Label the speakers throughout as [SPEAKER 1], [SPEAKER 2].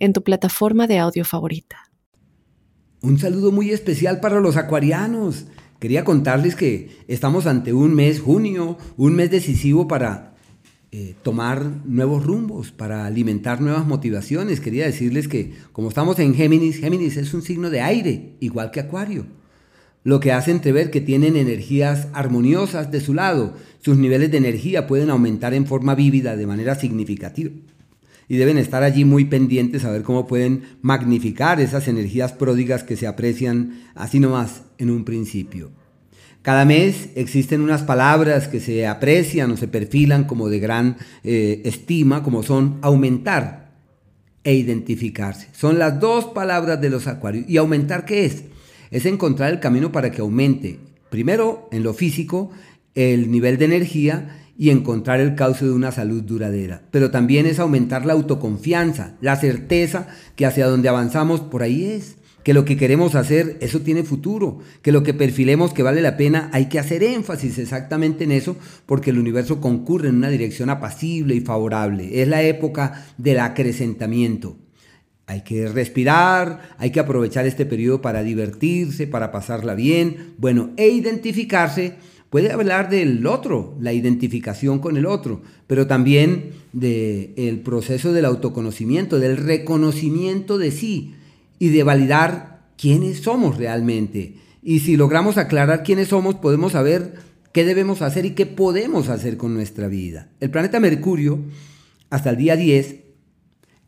[SPEAKER 1] en tu plataforma de audio favorita.
[SPEAKER 2] Un saludo muy especial para los acuarianos. Quería contarles que estamos ante un mes, junio, un mes decisivo para eh, tomar nuevos rumbos, para alimentar nuevas motivaciones. Quería decirles que como estamos en Géminis, Géminis es un signo de aire, igual que Acuario. Lo que hace entrever que tienen energías armoniosas de su lado. Sus niveles de energía pueden aumentar en forma vívida de manera significativa y deben estar allí muy pendientes a ver cómo pueden magnificar esas energías pródigas que se aprecian así nomás en un principio. Cada mes existen unas palabras que se aprecian o se perfilan como de gran eh, estima, como son aumentar e identificarse. Son las dos palabras de los acuarios. ¿Y aumentar qué es? Es encontrar el camino para que aumente, primero en lo físico, el nivel de energía y encontrar el cauce de una salud duradera. Pero también es aumentar la autoconfianza, la certeza que hacia donde avanzamos por ahí es, que lo que queremos hacer, eso tiene futuro, que lo que perfilemos que vale la pena, hay que hacer énfasis exactamente en eso, porque el universo concurre en una dirección apacible y favorable. Es la época del acrecentamiento. Hay que respirar, hay que aprovechar este periodo para divertirse, para pasarla bien, bueno, e identificarse Puede hablar del otro, la identificación con el otro, pero también del proceso del autoconocimiento, del reconocimiento de sí y de validar quiénes somos realmente. Y si logramos aclarar quiénes somos, podemos saber qué debemos hacer y qué podemos hacer con nuestra vida. El planeta Mercurio, hasta el día 10,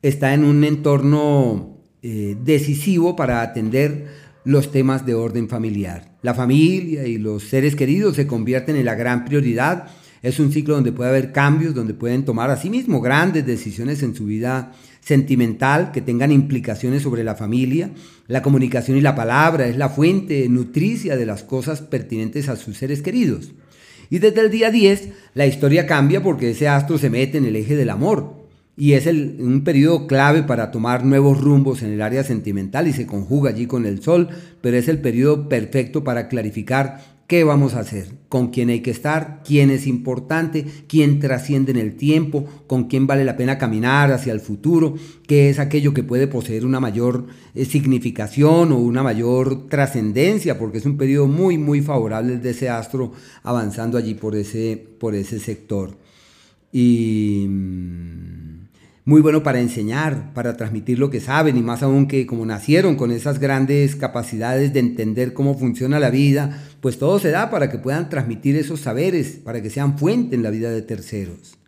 [SPEAKER 2] está en un entorno eh, decisivo para atender los temas de orden familiar. La familia y los seres queridos se convierten en la gran prioridad. Es un ciclo donde puede haber cambios, donde pueden tomar a sí mismo grandes decisiones en su vida sentimental que tengan implicaciones sobre la familia. La comunicación y la palabra es la fuente nutricia de las cosas pertinentes a sus seres queridos. Y desde el día 10 la historia cambia porque ese astro se mete en el eje del amor y es un periodo clave para tomar nuevos rumbos en el área sentimental y se conjuga allí con el sol, pero es el periodo perfecto para clarificar qué vamos a hacer, con quién hay que estar, quién es importante, quién trasciende en el tiempo, con quién vale la pena caminar hacia el futuro, qué es aquello que puede poseer una mayor eh, significación o una mayor trascendencia, porque es un periodo muy, muy favorable de ese astro avanzando allí por ese, por ese sector. Y mm, muy bueno para enseñar, para transmitir lo que saben y más aún que como nacieron con esas grandes capacidades de entender cómo funciona la vida, pues todo se da para que puedan transmitir esos saberes, para que sean fuente en la vida de terceros.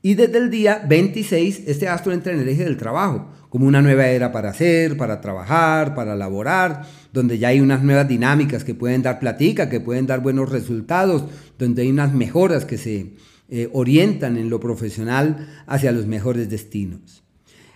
[SPEAKER 2] Y desde el día 26 este astro entra en el eje del trabajo, como una nueva era para hacer, para trabajar, para laborar, donde ya hay unas nuevas dinámicas que pueden dar platica, que pueden dar buenos resultados, donde hay unas mejoras que se eh, orientan en lo profesional hacia los mejores destinos.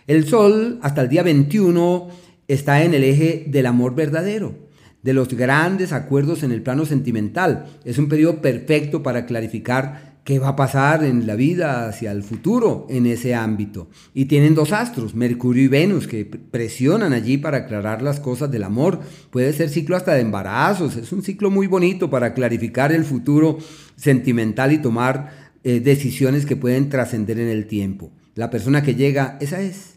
[SPEAKER 2] El Sol, hasta el día 21, está en el eje del amor verdadero, de los grandes acuerdos en el plano sentimental. Es un periodo perfecto para clarificar qué va a pasar en la vida hacia el futuro en ese ámbito. Y tienen dos astros, Mercurio y Venus, que presionan allí para aclarar las cosas del amor. Puede ser ciclo hasta de embarazos, es un ciclo muy bonito para clarificar el futuro sentimental y tomar eh, decisiones que pueden trascender en el tiempo. La persona que llega, esa es.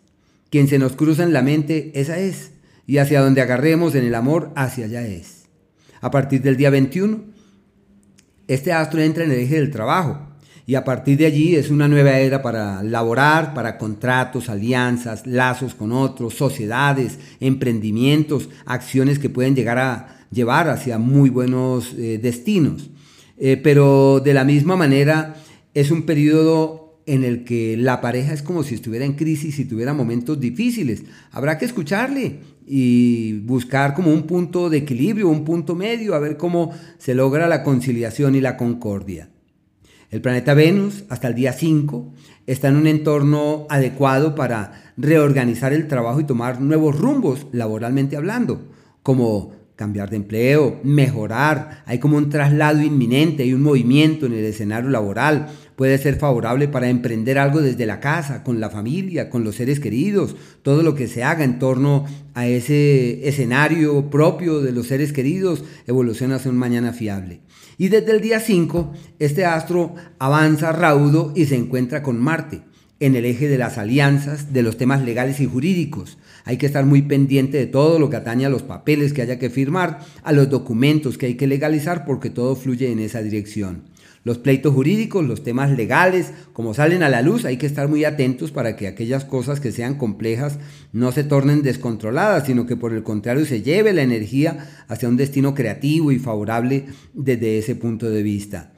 [SPEAKER 2] Quien se nos cruza en la mente, esa es. Y hacia donde agarremos en el amor, hacia allá es. A partir del día 21, este astro entra en el eje del trabajo. Y a partir de allí es una nueva era para laborar, para contratos, alianzas, lazos con otros, sociedades, emprendimientos, acciones que pueden llegar a llevar hacia muy buenos eh, destinos. Eh, pero de la misma manera, es un periodo en el que la pareja es como si estuviera en crisis y tuviera momentos difíciles. Habrá que escucharle y buscar como un punto de equilibrio, un punto medio, a ver cómo se logra la conciliación y la concordia. El planeta Venus, hasta el día 5, está en un entorno adecuado para reorganizar el trabajo y tomar nuevos rumbos, laboralmente hablando, como cambiar de empleo, mejorar, hay como un traslado inminente, hay un movimiento en el escenario laboral, puede ser favorable para emprender algo desde la casa, con la familia, con los seres queridos, todo lo que se haga en torno a ese escenario propio de los seres queridos evoluciona hacia un mañana fiable. Y desde el día 5, este astro avanza raudo y se encuentra con Marte en el eje de las alianzas, de los temas legales y jurídicos. Hay que estar muy pendiente de todo lo que atañe a los papeles que haya que firmar, a los documentos que hay que legalizar, porque todo fluye en esa dirección. Los pleitos jurídicos, los temas legales, como salen a la luz, hay que estar muy atentos para que aquellas cosas que sean complejas no se tornen descontroladas, sino que por el contrario se lleve la energía hacia un destino creativo y favorable desde ese punto de vista.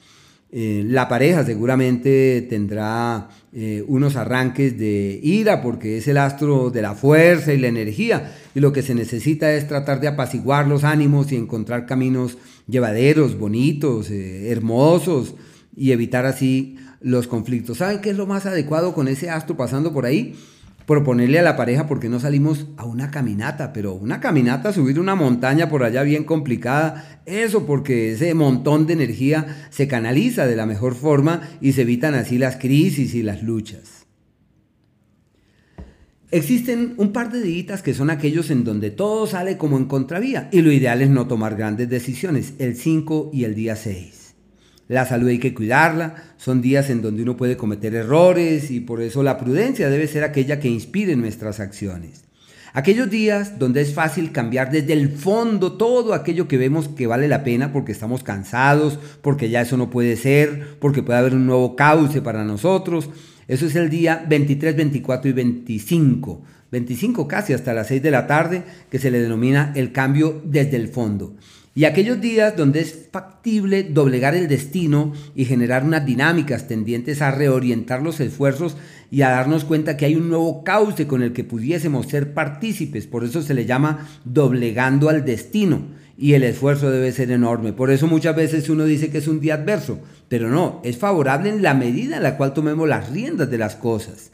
[SPEAKER 2] Eh, la pareja seguramente tendrá eh, unos arranques de ira porque es el astro de la fuerza y la energía y lo que se necesita es tratar de apaciguar los ánimos y encontrar caminos llevaderos, bonitos, eh, hermosos y evitar así los conflictos. ¿Saben qué es lo más adecuado con ese astro pasando por ahí? Proponerle a la pareja porque no salimos a una caminata, pero una caminata, subir una montaña por allá bien complicada, eso porque ese montón de energía se canaliza de la mejor forma y se evitan así las crisis y las luchas. Existen un par de días que son aquellos en donde todo sale como en contravía y lo ideal es no tomar grandes decisiones, el 5 y el día 6. La salud hay que cuidarla, son días en donde uno puede cometer errores y por eso la prudencia debe ser aquella que inspire nuestras acciones. Aquellos días donde es fácil cambiar desde el fondo todo aquello que vemos que vale la pena porque estamos cansados, porque ya eso no puede ser, porque puede haber un nuevo cauce para nosotros. Eso es el día 23, 24 y 25. 25 casi hasta las 6 de la tarde, que se le denomina el cambio desde el fondo. Y aquellos días donde es factible doblegar el destino y generar unas dinámicas tendientes a reorientar los esfuerzos y a darnos cuenta que hay un nuevo cauce con el que pudiésemos ser partícipes. Por eso se le llama doblegando al destino y el esfuerzo debe ser enorme. Por eso muchas veces uno dice que es un día adverso, pero no, es favorable en la medida en la cual tomemos las riendas de las cosas.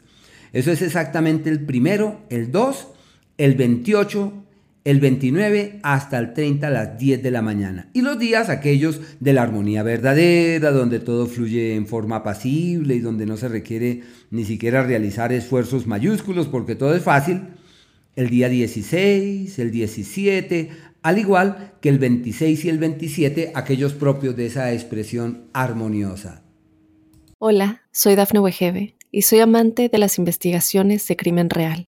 [SPEAKER 2] Eso es exactamente el primero, el 2, el 28, el 29 hasta el 30 a las 10 de la mañana. Y los días aquellos de la armonía verdadera, donde todo fluye en forma apacible y donde no se requiere ni siquiera realizar esfuerzos mayúsculos porque todo es fácil. El día 16, el 17, al igual que el 26 y el 27, aquellos propios de esa expresión armoniosa.
[SPEAKER 1] Hola, soy Dafne Wegebe y soy amante de las investigaciones de crimen real.